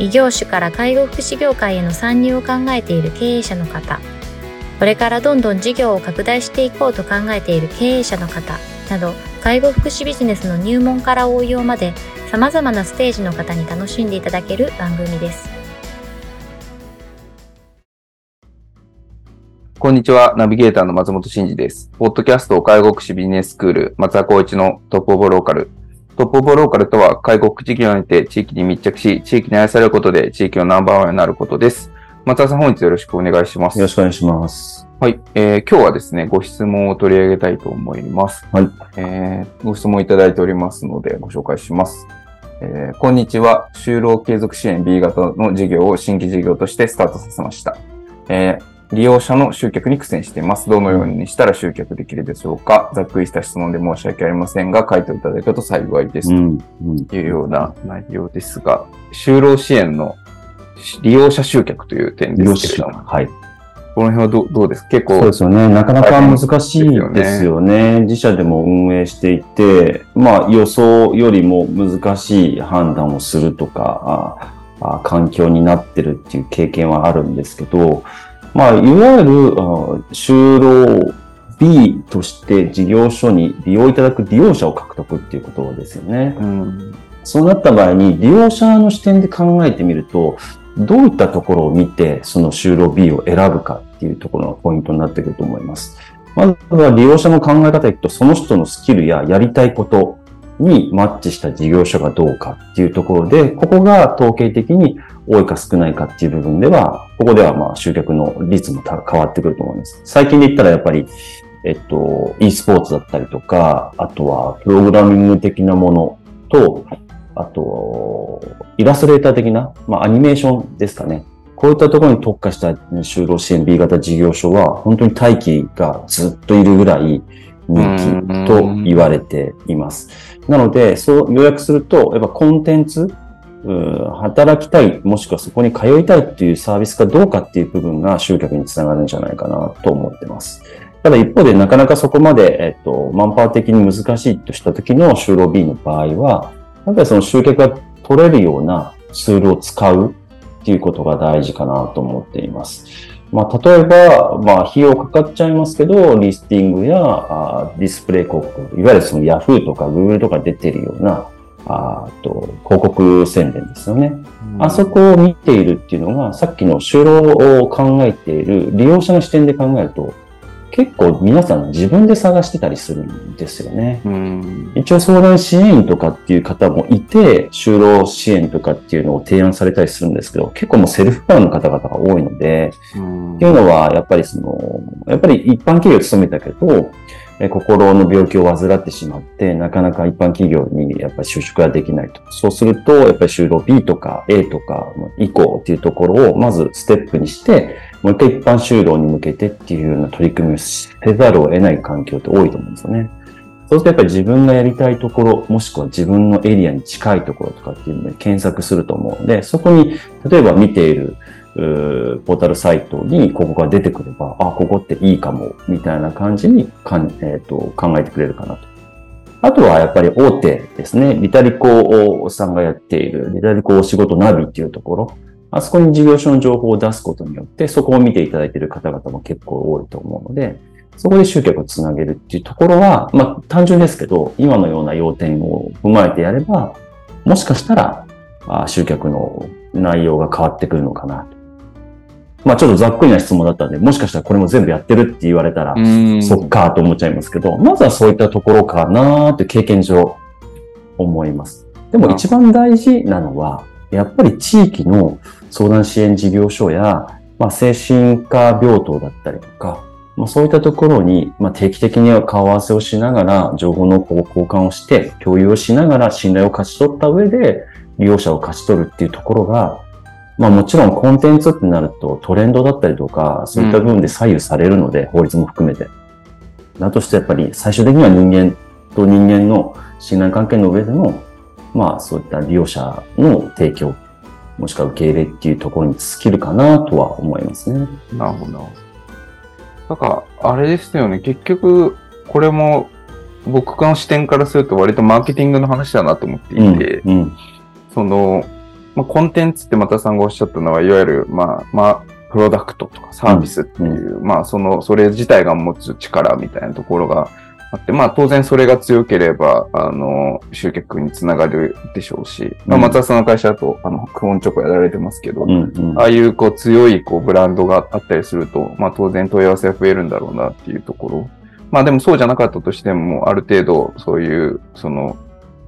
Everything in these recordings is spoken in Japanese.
異業種から介護福祉業界への参入を考えている経営者の方、これからどんどん事業を拡大していこうと考えている経営者の方など、介護福祉ビジネスの入門から応用まで様々なステージの方に楽しんでいただける番組です。こんにちは。ナビゲーターの松本慎二です。ポッドキャスト介護福祉ビジネススクール松田光一のトップオブローカルトップオブローカルとは、介護福祉事業にて地域に密着し、地域に愛されることで地域のナンバーワンになることです。松田さん、本日よろしくお願いします。よろしくお願いします。はい、えー、今日はですね、ご質問を取り上げたいと思います。はい。えー、ご質問いただいておりますので、ご紹介します。えー、こんにちは。就労継続支援 B 型の事業を新規事業としてスタートさせました。えー、利用者の集客に苦戦しています。どのようにしたら集客できるでしょうかざっくりした質問で申し訳ありませんが、回答いただけると幸いです。というような内容ですが、就労支援の利用者集客という点ですけれども。はい。この辺はどどうですか？結構。そうですよね。なかなか難しいですよね。自社でも運営していて、まあ予想よりも難しい判断をするとか、あ環境になってるっていう経験はあるんですけど、まあ、いわゆる就労 B として事業所に利用いただく利用者を獲得っていうことですよね。うん、そうなった場合に利用者の視点で考えてみると、どういったところを見てその就労 B を選ぶかっていうところがポイントになってくると思います。まずは利用者の考え方でいくと、その人のスキルややりたいことにマッチした事業所がどうかっていうところで、ここが統計的に多いか少ないかっていう部分では、ここではまあ集客の率も変わってくると思います。最近で言ったらやっぱり、えっと、e スポーツだったりとか、あとはプログラミング的なものと、あと、イラストレーター的な、まあアニメーションですかね。こういったところに特化した就労支援 B 型事業所は、本当に待機がずっといるぐらい人気と言われています。なので、そう予約すると、やっぱコンテンツ、働きたい、もしくはそこに通いたいっていうサービスかどうかっていう部分が集客につながるんじゃないかなと思ってます。ただ一方でなかなかそこまで、えっと、マンパワー的に難しいとした時の就労 B の場合は、やっぱりその集客が取れるようなツールを使うっていうことが大事かなと思っています。まあ、例えば、まあ、費用かかっちゃいますけど、リスティングやあディスプレイ広告、いわゆるその Yahoo とか Google とか出てるような、あと広告宣伝ですよね、うん。あそこを見ているっていうのが、さっきの就労を考えている利用者の視点で考えると、結構皆さん自分で探してたりするんですよね。うん、一応相談支援員とかっていう方もいて、就労支援とかっていうのを提案されたりするんですけど、結構もうセルフプランの方々が多いので、うん、っていうのはやっぱりその、やっぱり一般企業を勤めたけど、心の病気を患ってしまって、なかなか一般企業にやっぱり就職ができないと。そうすると、やっぱり就労 B とか A とか以降っていうところをまずステップにして、もう一回一般就労に向けてっていうような取り組みをせざるを得ない環境って多いと思うんですよね。そうするとやっぱり自分がやりたいところ、もしくは自分のエリアに近いところとかっていうので検索すると思うので、そこに例えば見ているポータルサイトにここが出てくれば、あ、ここっていいかも、みたいな感じにかん、えーと、考えてくれるかなと。あとはやっぱり大手ですね。リタリコさんがやっているリタリコお仕事ナビっていうところ。あそこに事業所の情報を出すことによって、そこを見ていただいている方々も結構多いと思うので、そこで集客をつなげるっていうところは、まあ単純ですけど、今のような要点を踏まえてやれば、もしかしたら、集客の内容が変わってくるのかなと。まあちょっとざっくりな質問だったんで、もしかしたらこれも全部やってるって言われたら、そっかと思っちゃいますけど、まずはそういったところかなって経験上思います。でも一番大事なのは、やっぱり地域の相談支援事業所や、まあ、精神科病棟だったりとか、まあ、そういったところに、まあ、定期的には顔合わせをしながら、情報の交換をして、共有をしながら信頼を勝ち取った上で、利用者を勝ち取るっていうところが、まあもちろんコンテンツってなるとトレンドだったりとか、そういった部分で左右されるので、法律も含めて。だとしてやっぱり最終的には人間と人間の信頼関係の上での、まあそういった利用者の提供、もしくは受け入れっていうところに尽きるかなとは思いますね。なるほど。なんか、あれですよね。結局、これも僕の視点からすると割とマーケティングの話だなと思っていて、うん、うんその、まあ、コンテンツって又さんがおっしゃったのは、いわゆる、まあ、まあ、プロダクトとかサービスっていう、まあ、その、それ自体が持つ力みたいなところがあって、まあ、当然それが強ければ、あの、集客につながるでしょうし、まあ、うん。松田さんの会社だと、あの、クオンチョコやられてますけど、うんうん。ああいうこう強いこうブランドがあったりすると、まあ当然問い合わせが増えるんだろうなっていうところ。まあでもそうじゃなかったとしても、ある程度そういう、その、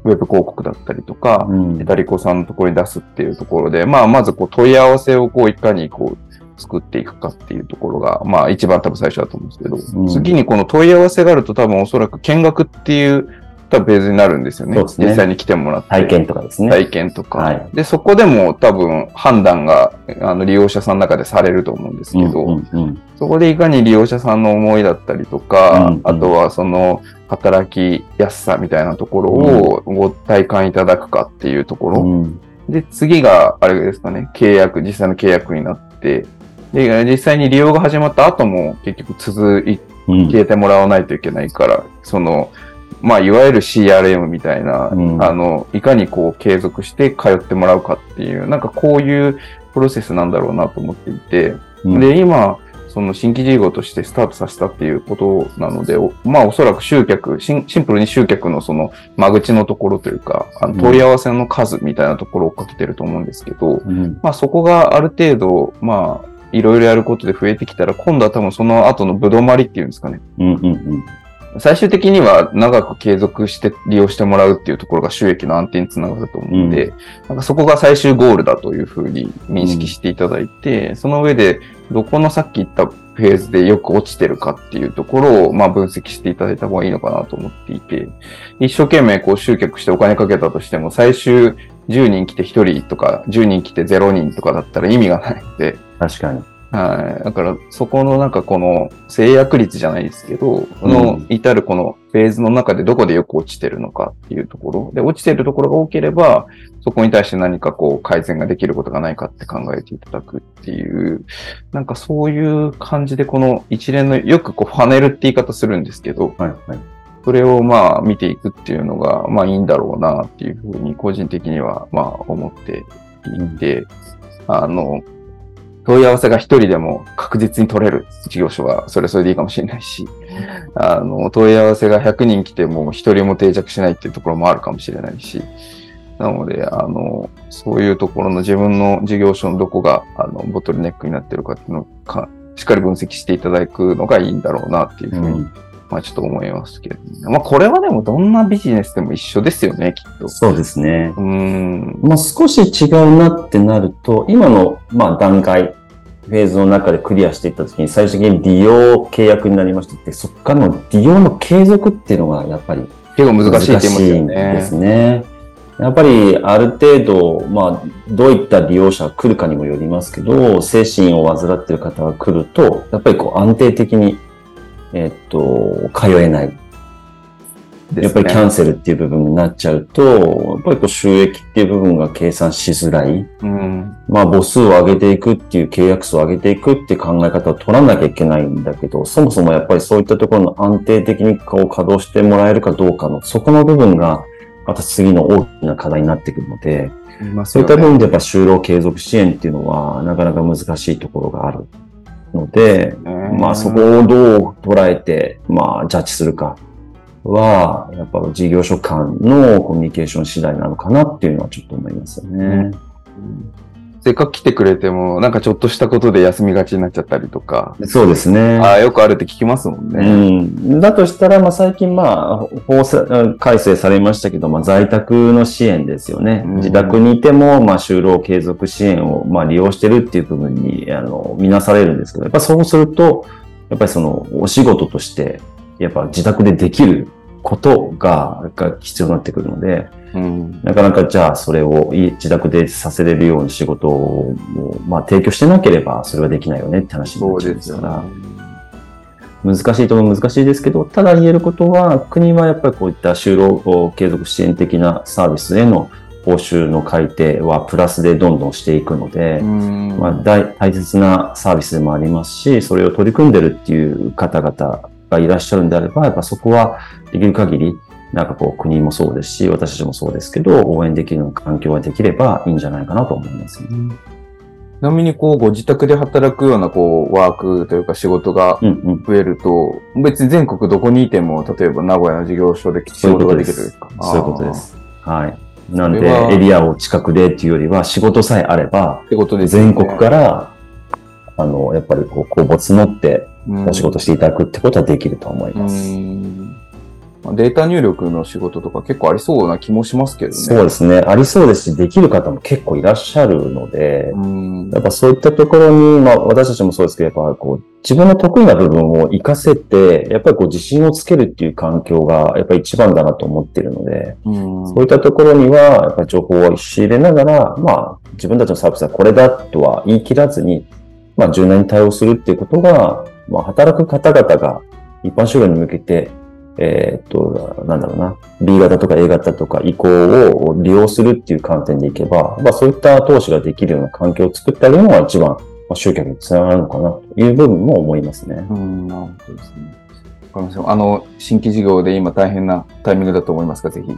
ウェブ広告だったりとか、うん。メタリコさんのところに出すっていうところで、まあまずこう問い合わせをこういかにこう作っていくかっていうところが、まあ一番多分最初だと思うんですけど、うん次にこの問い合わせがあると多分おそらく見学っていう多分ベースになるんですよね。そうですね実際に来てもらって。体験とかですね。体験とか。はいで、そこでも多分判断があの利用者さんの中でされると思うんですけど、うんうんうんそこでいかに利用者さんの思いだったりとか、うんうんあとはその働きやすさみたいなところをご体感いただくかっていうところ。うんで、次があれですかね、契約、実際の契約になって、で、実際に利用が始まった後も結局続いうん。消えてもらわないといけないから、その、まあ、いわゆる CRM みたいな、うん。あの、いかにこう継続して通ってもらうかっていう、なんかこういうプロセスなんだろうなと思っていて、うん。で、今、その新規事業としてスタートさせたっていうことなので、おまあおそらく集客、シンプルに集客のその間口のところというか、あのうん。問い合わせの数みたいなところをかけてると思うんですけど、うん。まあそこがある程度、まあ、いろいろやることで増えてきたら、今度は多分その後のぶどまりっていうんですかね。うんうんうん最終的には長く継続して利用してもらうっていうところが収益の安定につながると思うので、なんかそこが最終ゴールだというふうに認識していただいて、その上でどこのさっき言ったフェーズでよく落ちてるかっていうところをまあ分析していただいた方がいいのかなと思っていて、一生懸命こう集客してお金かけたとしても最終10人来て1人とか10人来て0人とかだったら意味がないので、確かに。はい。だから、そこのなんかこの制約率じゃないですけど、こうんの至るこのフェーズの中でどこでよく落ちてるのかっていうところ。で、落ちてるところが多ければ、そこに対して何かこう改善ができることがないかって考えていただくっていう、なんかそういう感じでこの一連の、よくこうファネルって言い方するんですけど、はいはい。それをまあ見ていくっていうのが、まあいいんだろうなっていうふうに個人的にはまあ思っていて、あの、問い合わせが一人でも確実に取れる事業所はそれそれでいいかもしれないし、あの、問い合わせが100人来ても一人も定着しないっていうところもあるかもしれないし、なので、あの、そういうところの自分の事業所のどこが、あの、ボトルネックになってるかっていうのをか、しっかり分析していただくのがいいんだろうなっていうふうに、うんまあちょっと思いますけど、ね、まあこれはでもどんなビジネスでも一緒ですよね、きっと。そうですね。うーん。まあ、少し違うなってなると、今の、まあ、段階、フェーズの中でクリアしていったときに、最終的に利用契約になりましたって、そこからの利用の継続っていうのが、やっぱり結構難しいですね。ね。やっぱり、ある程度、まあ、どういった利用者が来るかにもよりますけど、精神を患っている方が来ると、やっぱりこう安定的に、えっと、通えない。やっぱりキャンセルっていう部分になっちゃうと、やっぱりこう収益っていう部分が計算しづらい。うん。まあ母数を上げていくっていう契約数を上げていくっていう考え方を取らなきゃいけないんだけど、そもそもやっぱりそういったところの安定的にこう稼働してもらえるかどうかの、そこの部分が、また次の大きな課題になってくるので、そういった部分でやっぱ就労継続支援っていうのは、なかなか難しいところがあるので、まあそこをどう捉えて、まあジャッジするかは、やっぱ事業所間のコミュニケーション次第なのかなっていうのはちょっと思いますよね。せっかく来てくれても、なんかちょっとしたことで休みがちになっちゃったりとか、そうですね。ああ、よくあるって聞きますもんうね。ん、だとしたら、まあ、最近、まあ、法制改正されましたけど、まあ、在宅の支援ですよね。うん自宅にいても、まあ、就労継続支援を、まあ、利用してるっていう部分に、あの、見なされるんですけど、やっぱそうすると、やっぱりその、お仕事として、やっぱ自宅でできることがが必要になってくるので、うん。なかなかじゃあそれを家自宅でさせれるように仕事を、まあ、提供してなければそれはできないよねって話になっちゃうんですすから、。難しいとも難しいですけど、ただ言えることは、国はやっぱりこういった就労継続支援的なサービスへの報酬の改定はプラスでどんどんしていくので、うん。まあ、大大切なサービスでもありますし、それを取り組んでるっていう方々がいらっしゃるんであれば、やっぱそこはできる限り、なんかこう国もそうですし、私たちもそうですけど、応援できる環境ができればいいんじゃないかなと思います、ね。ちなみに、こう、ご自宅で働くような、こう、ワークというか仕事がうんうん。増えると、別に全国どこにいても、例えば名古屋の事業所で仕事ができるそういうことで。す。はい。なんで、エリアを近くでっていうよりは、仕事さえあればってことですよね全国から、あの、やっぱりこう、公募募ってお仕事していただくってことはできると思います。データ入力の仕事とか結構ありそうな気もしますけどね。そうですね。ありそうですし、できる方も結構いらっしゃるので、うんやっぱそういったところに、まあ私たちもそうですけど、やっぱこう、自分の得意な部分を活かせて、やっぱりこう自信をつけるっていう環境が、やっぱり一番だなと思ってるので、うんそういったところには、やっぱり情報を仕入れながら、まあ自分たちのサービスはこれだとは言い切らずに、まあ柔軟に対応するっていうことが、まあ働く方々が一般就労に向けて、えーっと、なんだろうな、B 型とか A 型とか移行を利用するっていう観点でいけば、まあそういった投資ができるような環境を作ってあげるのが一番、まあ、集客につながるのかなという部分も思いますね。うん、なるほどですね。わかりました。あの、新規事業で今大変なタイミングだと思いますが、ぜひ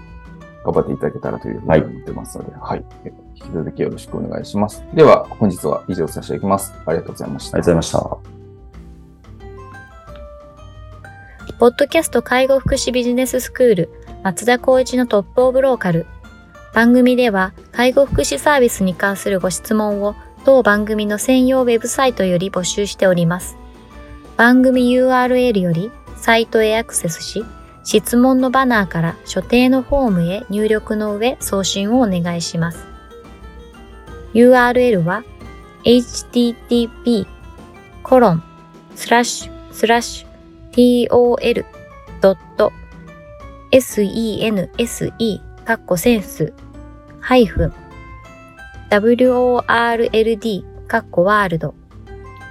頑張っていただけたらというふうに思ってますので、はい。引き続きよろしくお願いします。では、本日は以上させていただきます。ありがとうございました。ありがとうございました。ポッドキャスト介護福祉ビジネススクール松田光一のトップオブローカル。番組では介護福祉サービスに関するご質問を当番組の専用ウェブサイトより募集しております。番組 URL よりサイトへアクセスし、質問のバナーから所定のフォームへ入力の上送信をお願いします。URL は http tol.sense カッコセンスハイフン world カッコワールド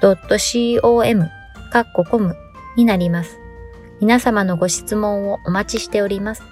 .com カッココムになります。皆様のご質問をお待ちしております。